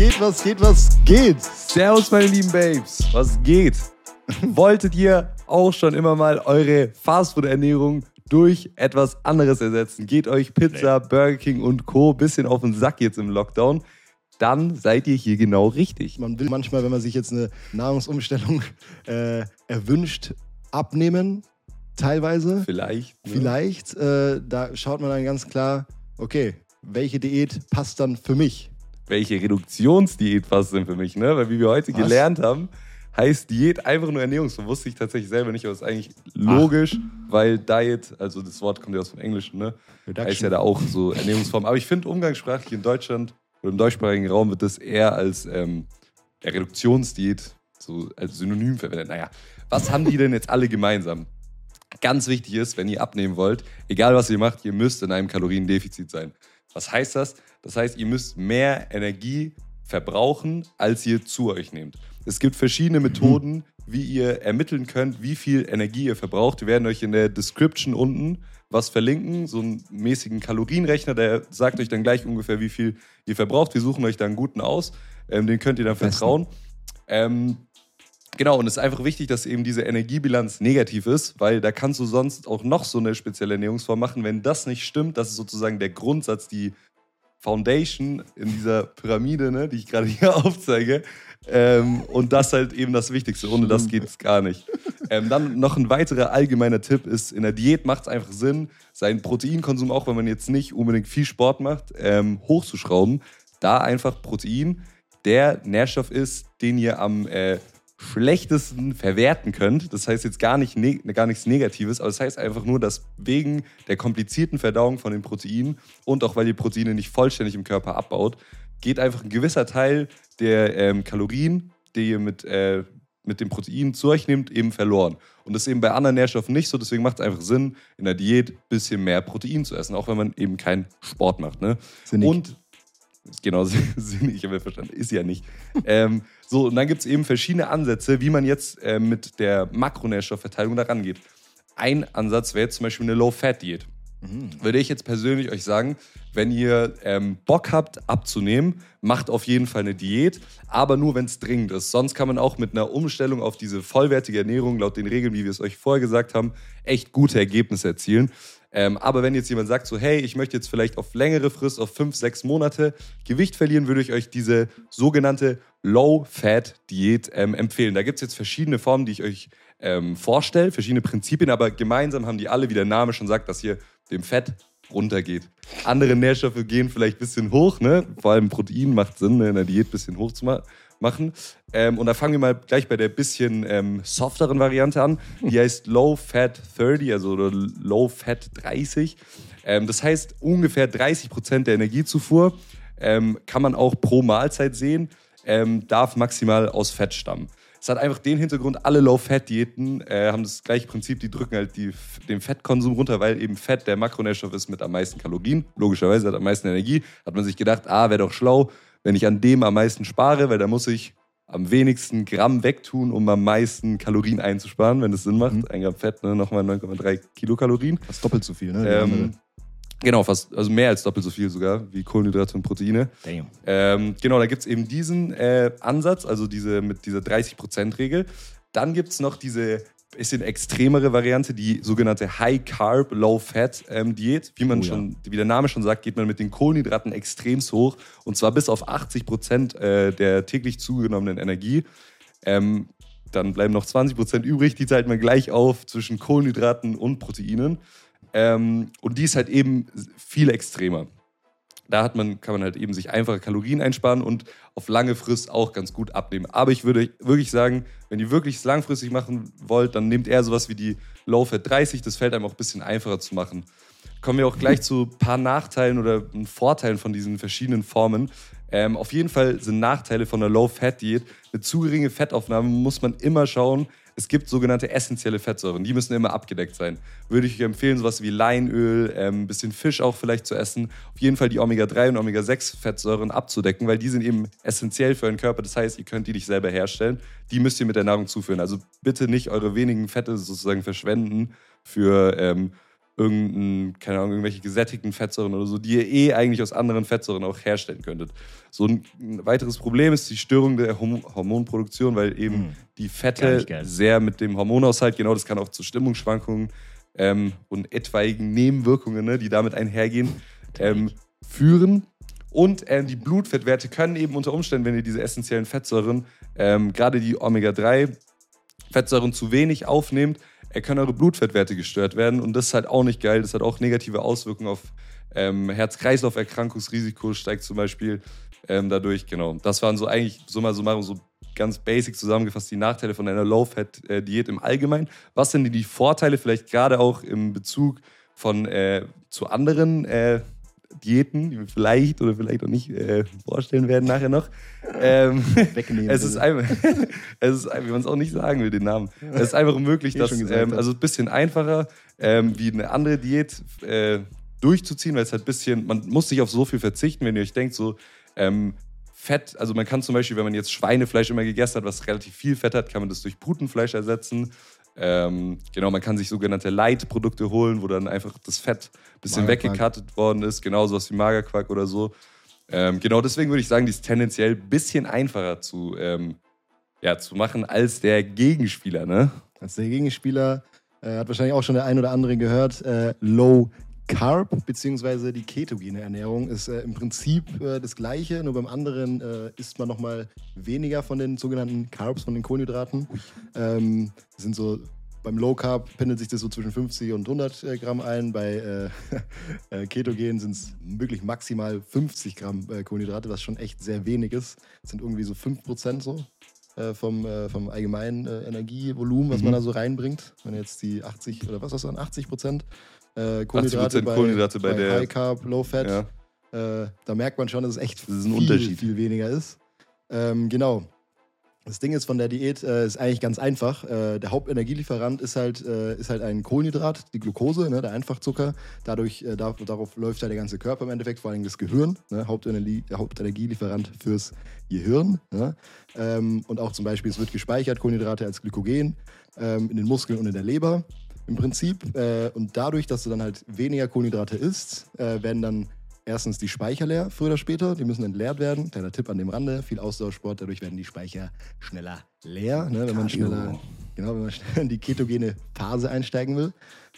geht, was geht, was geht? Servus, meine lieben Babes. Was geht? Wolltet ihr auch schon immer mal eure Fastfood-Ernährung durch etwas anderes ersetzen? Geht euch Pizza, Burger King und Co. bisschen auf den Sack jetzt im Lockdown? Dann seid ihr hier genau richtig. Man will manchmal, wenn man sich jetzt eine Nahrungsumstellung äh, erwünscht, abnehmen, teilweise. Vielleicht. Ne? Vielleicht. Äh, da schaut man dann ganz klar, okay, welche Diät passt dann für mich? Welche Reduktionsdiät passt denn für mich? Ne? Weil wie wir heute Was? gelernt haben, heißt Diät einfach nur Ernährungsform. Wusste ich tatsächlich selber nicht, aber ist eigentlich logisch, Ach. weil Diet, also das Wort kommt ja aus dem Englischen, ne? Reduction. Heißt ja da auch so Ernährungsform. Aber ich finde umgangssprachlich in Deutschland oder im deutschsprachigen Raum wird das eher als ähm, Reduktionsdiät so als Synonym verwendet. Naja, was haben die denn jetzt alle gemeinsam? Ganz wichtig ist, wenn ihr abnehmen wollt, egal was ihr macht, ihr müsst in einem Kaloriendefizit sein. Was heißt das? Das heißt, ihr müsst mehr Energie verbrauchen, als ihr zu euch nehmt. Es gibt verschiedene Methoden, wie ihr ermitteln könnt, wie viel Energie ihr verbraucht. Wir werden euch in der Description unten was verlinken, so einen mäßigen Kalorienrechner, der sagt euch dann gleich ungefähr, wie viel ihr verbraucht. Wir suchen euch da einen guten aus, ähm, den könnt ihr dann vertrauen. Ähm, Genau, und es ist einfach wichtig, dass eben diese Energiebilanz negativ ist, weil da kannst du sonst auch noch so eine spezielle Ernährungsform machen. Wenn das nicht stimmt, das ist sozusagen der Grundsatz, die Foundation in dieser Pyramide, ne, die ich gerade hier aufzeige. Ähm, und das halt eben das Wichtigste. Ohne das geht es gar nicht. Ähm, dann noch ein weiterer allgemeiner Tipp ist, in der Diät macht es einfach Sinn, seinen Proteinkonsum, auch wenn man jetzt nicht unbedingt viel Sport macht, ähm, hochzuschrauben. Da einfach Protein der Nährstoff ist, den ihr am äh, schlechtesten verwerten könnt. Das heißt jetzt gar, nicht gar nichts Negatives, aber das heißt einfach nur, dass wegen der komplizierten Verdauung von den Proteinen und auch weil die Proteine nicht vollständig im Körper abbaut, geht einfach ein gewisser Teil der ähm, Kalorien, die ihr mit, äh, mit dem Protein zu euch nehmt, eben verloren. Und das ist eben bei anderen Nährstoffen nicht so, deswegen macht es einfach Sinn, in der Diät ein bisschen mehr Protein zu essen, auch wenn man eben keinen Sport macht. Ne? Und genau, sinnig, habe ich verstanden, ist ja nicht. ähm, so, und dann gibt es eben verschiedene Ansätze, wie man jetzt äh, mit der Makronährstoffverteilung da rangeht. Ein Ansatz wäre jetzt zum Beispiel eine Low-Fat-Diät. Mhm. Würde ich jetzt persönlich euch sagen, wenn ihr ähm, Bock habt abzunehmen, macht auf jeden Fall eine Diät, aber nur wenn es dringend ist. Sonst kann man auch mit einer Umstellung auf diese vollwertige Ernährung, laut den Regeln, wie wir es euch vorher gesagt haben, echt gute Ergebnisse erzielen. Ähm, aber wenn jetzt jemand sagt, so, hey, ich möchte jetzt vielleicht auf längere Frist, auf fünf, sechs Monate Gewicht verlieren, würde ich euch diese sogenannte Low-Fat-Diät ähm, empfehlen. Da gibt es jetzt verschiedene Formen, die ich euch ähm, vorstelle, verschiedene Prinzipien, aber gemeinsam haben die alle, wie der Name schon sagt, dass hier dem Fett runtergeht. Andere Nährstoffe gehen vielleicht ein bisschen hoch, ne? vor allem Protein macht Sinn, ne? in der Diät ein bisschen hoch zu machen machen. Ähm, und da fangen wir mal gleich bei der bisschen ähm, softeren Variante an. Die heißt Low Fat 30, also Low Fat 30. Ähm, das heißt, ungefähr 30 Prozent der Energiezufuhr ähm, kann man auch pro Mahlzeit sehen, ähm, darf maximal aus Fett stammen. Es hat einfach den Hintergrund, alle Low-Fat-Diäten äh, haben das gleiche Prinzip, die drücken halt die, den Fettkonsum runter, weil eben Fett der Makronährstoff ist mit am meisten Kalorien. Logischerweise hat am meisten Energie. Hat man sich gedacht, ah, wäre doch schlau, wenn ich an dem am meisten spare, weil da muss ich am wenigsten Gramm wegtun, um am meisten Kalorien einzusparen, wenn es Sinn macht. Mhm. Ein Gramm Fett, ne, nochmal 9,3 Kilokalorien. Fast doppelt so viel, ne? Ähm, genau, fast, also mehr als doppelt so viel sogar, wie Kohlenhydrate und Proteine. Damn. Ähm, genau, da gibt es eben diesen äh, Ansatz, also diese mit dieser 30%-Regel. Dann gibt es noch diese bisschen extremere Variante, die sogenannte High Carb, Low Fat ähm, Diät. Wie man oh, schon, ja. wie der Name schon sagt, geht man mit den Kohlenhydraten extremst hoch und zwar bis auf 80 Prozent äh, der täglich zugenommenen Energie. Ähm, dann bleiben noch 20 Prozent übrig, die teilt man gleich auf zwischen Kohlenhydraten und Proteinen. Ähm, und die ist halt eben viel extremer da hat man, kann man halt eben sich einfache Kalorien einsparen und auf lange Frist auch ganz gut abnehmen. Aber ich würde wirklich sagen, wenn ihr wirklich es langfristig machen wollt, dann nehmt eher sowas wie die Low Fat 30. Das fällt einem auch ein bisschen einfacher zu machen. Kommen wir auch gleich zu ein paar Nachteilen oder Vorteilen von diesen verschiedenen Formen. Ähm, auf jeden Fall sind Nachteile von der Low Fat Diät. Eine zu geringe Fettaufnahme muss man immer schauen, es gibt sogenannte essentielle Fettsäuren, die müssen immer abgedeckt sein. Würde ich euch empfehlen, sowas wie Leinöl, ein ähm, bisschen Fisch auch vielleicht zu essen. Auf jeden Fall die Omega-3 und Omega-6-Fettsäuren abzudecken, weil die sind eben essentiell für euren Körper. Das heißt, ihr könnt die nicht selber herstellen. Die müsst ihr mit der Nahrung zuführen. Also bitte nicht eure wenigen Fette sozusagen verschwenden für ähm, irgendein, keine Ahnung, irgendwelche gesättigten Fettsäuren oder so, die ihr eh eigentlich aus anderen Fettsäuren auch herstellen könntet. So ein weiteres Problem ist die Störung der Hormonproduktion, weil eben mhm. die Fette sehr mit dem Hormonaushalt, genau das kann auch zu Stimmungsschwankungen ähm, und etwaigen Nebenwirkungen, ne, die damit einhergehen, ähm, führen. Und ähm, die Blutfettwerte können eben unter Umständen, wenn ihr diese essentiellen Fettsäuren, ähm, gerade die Omega-3-Fettsäuren zu wenig aufnehmt, können eure Blutfettwerte gestört werden. Und das ist halt auch nicht geil. Das hat auch negative Auswirkungen auf ähm, Herz-Kreislauf-Erkrankungsrisiko, steigt zum Beispiel ähm, dadurch. Genau. Das waren so eigentlich summa summarum so ganz basic zusammengefasst die Nachteile von einer Low-Fat-Diät im Allgemeinen. Was sind die Vorteile vielleicht gerade auch im Bezug von äh, zu anderen äh, Diäten, die wir vielleicht oder vielleicht auch nicht äh, vorstellen werden nachher noch. Ähm, Wegnehmen. Es ist einfach, es ist, wie man es auch nicht sagen will, den Namen. Es ist einfach möglich, dass, ähm, also ein bisschen einfacher, ähm, wie eine andere Diät äh, durchzuziehen, weil es halt ein bisschen, man muss nicht auf so viel verzichten, wenn ihr euch denkt, so ähm, Fett, also man kann zum Beispiel, wenn man jetzt Schweinefleisch immer gegessen hat, was relativ viel Fett hat, kann man das durch Putenfleisch ersetzen. Ähm, genau, man kann sich sogenannte Light-Produkte holen, wo dann einfach das Fett ein bisschen weggekattet worden ist, genauso was wie Magerquark oder so. Ähm, genau deswegen würde ich sagen, die ist tendenziell ein bisschen einfacher zu, ähm, ja, zu machen als der Gegenspieler, ne? Als der Gegenspieler äh, hat wahrscheinlich auch schon der ein oder andere gehört, äh, Low Carb bzw. die ketogene Ernährung ist äh, im Prinzip äh, das gleiche, nur beim anderen äh, isst man nochmal weniger von den sogenannten Carbs, von den Kohlenhydraten. Ähm, sind so beim Low Carb pendelt sich das so zwischen 50 und 100 äh, Gramm ein. Bei äh, äh, Ketogen sind es wirklich maximal 50 Gramm Kohlenhydrate, was schon echt sehr wenig ist. Das sind irgendwie so 5 Prozent so vom, vom allgemeinen Energievolumen, was mhm. man da so reinbringt. Wenn jetzt die 80 oder was hast du an 80 Prozent äh, Kohlenhydrate, bei, Kohlenhydrate bei, bei der High Carb, Low Fat. Ja. Äh, da merkt man schon, dass es echt das viel, Unterschied. viel weniger ist. Ähm, genau. Das Ding ist von der Diät äh, ist eigentlich ganz einfach. Äh, der Hauptenergielieferant ist halt, äh, ist halt ein Kohlenhydrat, die Glucose, ne, der Einfachzucker. Dadurch, äh, da, darauf läuft halt der ganze Körper im Endeffekt, vor allem das Gehirn. Ne, Hauptenergie, der Hauptenergielieferant fürs Gehirn. Ne? Ähm, und auch zum Beispiel, es wird gespeichert, Kohlenhydrate als Glykogen ähm, in den Muskeln und in der Leber im Prinzip. Äh, und dadurch, dass du dann halt weniger Kohlenhydrate isst, äh, werden dann erstens die Speicher leer, früher oder später. Die müssen entleert werden. Kleiner Tipp an dem Rande: viel Ausdauersport, dadurch werden die Speicher schneller leer, ne, wenn man schneller, genau, wenn man schnell in die ketogene Phase einsteigen will.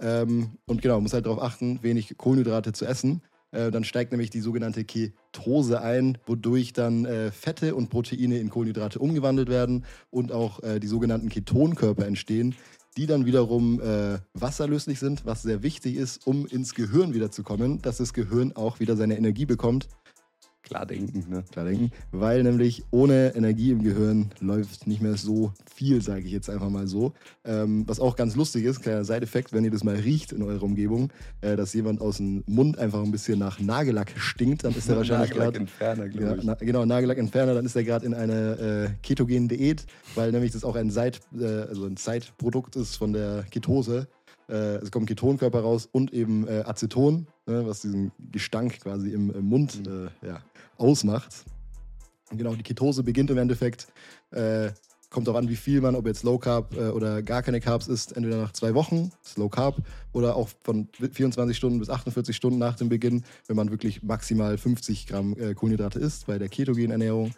Ähm, und genau, man muss halt darauf achten, wenig Kohlenhydrate zu essen. Äh, dann steigt nämlich die sogenannte Ketose ein, wodurch dann äh, Fette und Proteine in Kohlenhydrate umgewandelt werden und auch äh, die sogenannten Ketonkörper entstehen, die dann wiederum äh, wasserlöslich sind, was sehr wichtig ist, um ins Gehirn wiederzukommen, dass das Gehirn auch wieder seine Energie bekommt Klar denken, ne? Klar denken. Weil nämlich ohne Energie im Gehirn läuft nicht mehr so viel, sage ich jetzt einfach mal so. Ähm, was auch ganz lustig ist, kleiner Seiteffekt, wenn ihr das mal riecht in eurer Umgebung, äh, dass jemand aus dem Mund einfach ein bisschen nach Nagellack stinkt, dann ist er wahrscheinlich gerade. Nagellackentferner, glaube ich. Ja, na, genau, Nagellackentferner, dann ist er gerade in einer äh, ketogenen Diät, weil nämlich das auch ein, Seit, äh, also ein Zeitprodukt ist von der Ketose. Äh, es kommt Ketonkörper raus und eben äh, Aceton, ne, was diesen Gestank quasi im, im Mund mhm. äh, ja, ausmacht. Und genau, die Ketose beginnt im Endeffekt, äh, kommt darauf an, wie viel man, ob jetzt Low Carb äh, oder gar keine Carbs isst, entweder nach zwei Wochen, ist Low Carb, oder auch von 24 Stunden bis 48 Stunden nach dem Beginn, wenn man wirklich maximal 50 Gramm äh, Kohlenhydrate isst bei der ketogenen Ernährung.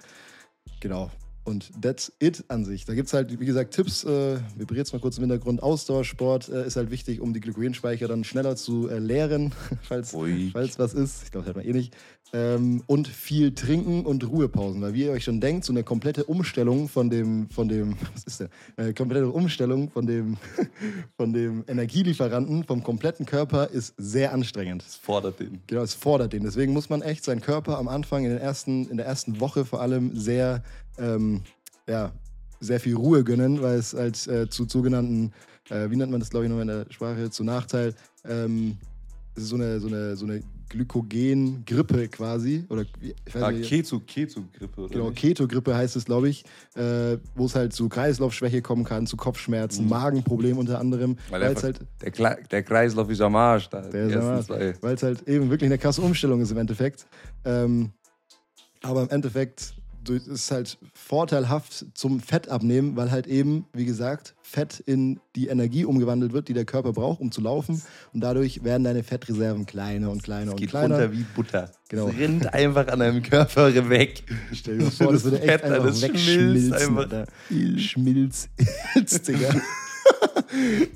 Genau, und that's it an sich. Da gibt es halt, wie gesagt, Tipps. Äh, bereden es mal kurz im Hintergrund. Ausdauersport äh, ist halt wichtig, um die Glykogenspeicher dann schneller zu äh, leeren, falls, falls was ist. Ich glaube, das hat man eh nicht. Ähm, und viel trinken und Ruhepausen. Weil wie ihr euch schon denkt, so eine komplette Umstellung von dem, von dem, was ist denn? Eine komplette Umstellung von dem, von dem Energielieferanten vom kompletten Körper ist sehr anstrengend. Es fordert den. Genau, es fordert den. Deswegen muss man echt seinen Körper am Anfang, in, den ersten, in der ersten Woche vor allem, sehr ähm, ja, sehr viel Ruhe gönnen, weil es als äh, zu sogenannten, äh, wie nennt man das, glaube ich, noch in der Sprache, zu Nachteil, ähm, so eine, so eine, so eine Glykogen-Grippe quasi. Oder ich weiß ah, nicht. Keto, Keto-Grippe. Genau, Keto-Grippe heißt es, glaube ich, äh, wo es halt zu Kreislaufschwäche kommen kann, zu Kopfschmerzen, mhm. Magenproblemen unter anderem. Weil halt, der, der, Kreislauf ist am Arsch. Da der ist am Arsch. Weil es halt eben wirklich eine krasse Umstellung ist im Endeffekt. Ähm, aber im Endeffekt es ist halt vorteilhaft zum Fettabnehmen, weil halt eben, wie gesagt, Fett in die Energie umgewandelt wird, die der Körper braucht, um zu laufen. Und dadurch werden deine Fettreserven kleiner und kleiner es und geht kleiner. runter wie Butter. Genau. Es rinnt einfach an deinem Körper weg. Stell dir vor, das würde echt Fett, einfach das wegschmilzen. schmilzt einfach. Schmilzt, Digga.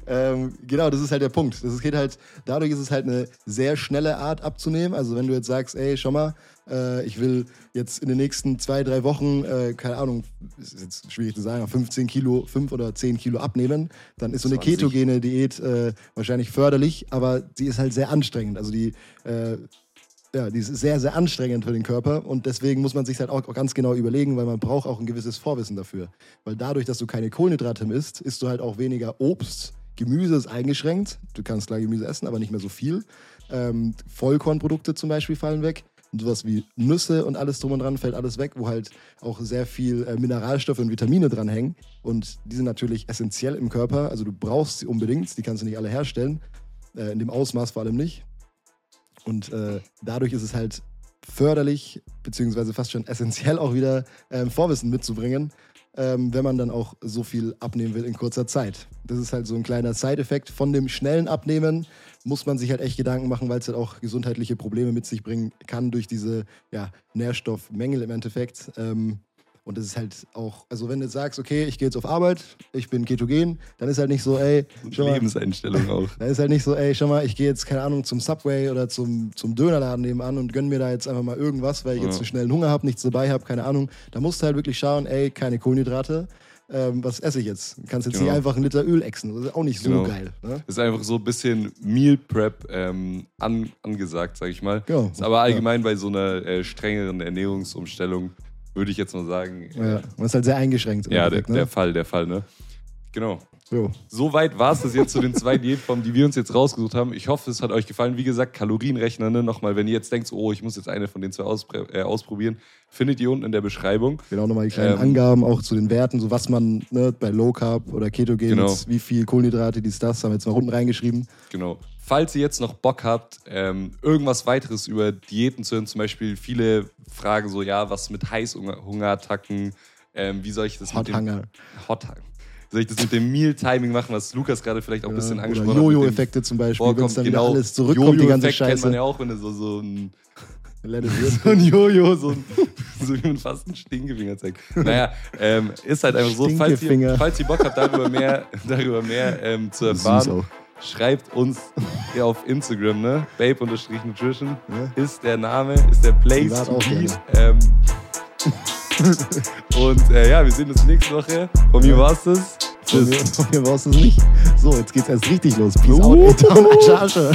ähm, genau, das ist halt der Punkt. Das geht halt, dadurch ist es halt eine sehr schnelle Art abzunehmen. Also wenn du jetzt sagst, ey, schau mal, äh, ich will jetzt in den nächsten zwei, drei Wochen, äh, keine Ahnung, ist jetzt schwierig zu sagen, 15 Kilo, 5 oder 10 Kilo abnehmen, dann ist so eine 20. ketogene Diät äh, wahrscheinlich förderlich, aber sie ist halt sehr anstrengend. Also die äh, ja, die ist sehr, sehr anstrengend für den Körper und deswegen muss man sich halt auch ganz genau überlegen, weil man braucht auch ein gewisses Vorwissen dafür. Weil dadurch, dass du keine Kohlenhydrate mehr isst, isst du halt auch weniger Obst. Gemüse ist eingeschränkt. Du kannst klar Gemüse essen, aber nicht mehr so viel. Ähm, Vollkornprodukte zum Beispiel fallen weg. Und sowas wie Nüsse und alles drum und dran fällt alles weg, wo halt auch sehr viel äh, Mineralstoffe und Vitamine dran hängen. Und die sind natürlich essentiell im Körper. Also du brauchst sie unbedingt. Die kannst du nicht alle herstellen. Äh, in dem Ausmaß vor allem nicht. Und äh, dadurch ist es halt förderlich, beziehungsweise fast schon essentiell auch wieder ähm, Vorwissen mitzubringen, ähm, wenn man dann auch so viel abnehmen will in kurzer Zeit. Das ist halt so ein kleiner Side-Effekt von dem schnellen Abnehmen. Muss man sich halt echt Gedanken machen, weil es halt auch gesundheitliche Probleme mit sich bringen kann durch diese ja, Nährstoffmängel im Endeffekt. Ähm, und das ist halt auch, also wenn du jetzt sagst, okay, ich gehe jetzt auf Arbeit, ich bin ketogen, dann ist halt nicht so, ey, mal, Lebenseinstellung auch. dann ist halt nicht so, ey, schau mal, ich gehe jetzt, keine Ahnung, zum Subway oder zum, zum Dönerladen nebenan und gönn mir da jetzt einfach mal irgendwas, weil ich jetzt Ja. einen schnellen Hunger habe, nichts dabei habe, keine Ahnung. Da musst du halt wirklich schauen, ey, keine Kohlenhydrate. Ähm, was esse ich jetzt? Du kannst jetzt Genau. nicht einfach einen Liter Öl exen. Das ist auch nicht so Genau. geil. Ne? ist einfach so ein bisschen Meal Prep ähm, an, angesagt, sag ich mal. Genau. Ist aber allgemein bei so einer äh, strengeren Ernährungsumstellung, würde ich jetzt mal sagen, Ja. Man ist halt sehr eingeschränkt. ja, der, ne? der Fall, der Fall, ne? Genau. Jo. Soweit war es das jetzt zu den zwei Diätformen, die wir uns jetzt rausgesucht haben. Ich hoffe, es hat euch gefallen. Wie gesagt, Kalorienrechner, ne? Nochmal, wenn ihr jetzt denkt, so, oh, ich muss jetzt eine von den zwei auspr- äh, ausprobieren, findet ihr unten in der Beschreibung. Genau, nochmal die kleinen Ähm, Angaben auch zu den Werten, so was man ne, bei Low Carb oder Ketogen, Genau. wie viel Kohlenhydrate, dies, das, haben wir jetzt mal unten reingeschrieben. Genau. Falls ihr jetzt noch Bock habt, ähm, irgendwas weiteres über Diäten zu hören, zum Beispiel viele Fragen so, ja, was mit Heißhungerattacken, ähm, wie soll ich das Hot mit dem Hunger. Hot Hunger. Soll ich das mit dem Meal-Timing machen, was Lukas gerade vielleicht auch ein bisschen angesprochen oder hat? Jojo-Effekte zum Beispiel, wenn es dann genau. wieder alles zurückkommt, die ganze Jojo-Effekt kennt man Scheiße. ja auch, wenn du so, so ein so ein Jojo, so, ein, so wie man fast einen Stinkefinger zeigt. Naja, ähm, ist halt einfach so, falls ihr, falls ihr Bock habt, darüber mehr, darüber mehr ähm, zu erfahren, schreibt uns hier auf Instagram, ne? Babe-Nutrition Ja. ist der Name, ist der Place to be. Ähm, und äh, ja, wir sehen uns nächste Woche. Von mir war's das. Von Tschüss. mir, von mir brauchst du es nicht. So, jetzt geht's erst richtig los. Peace out, Tom, Charge.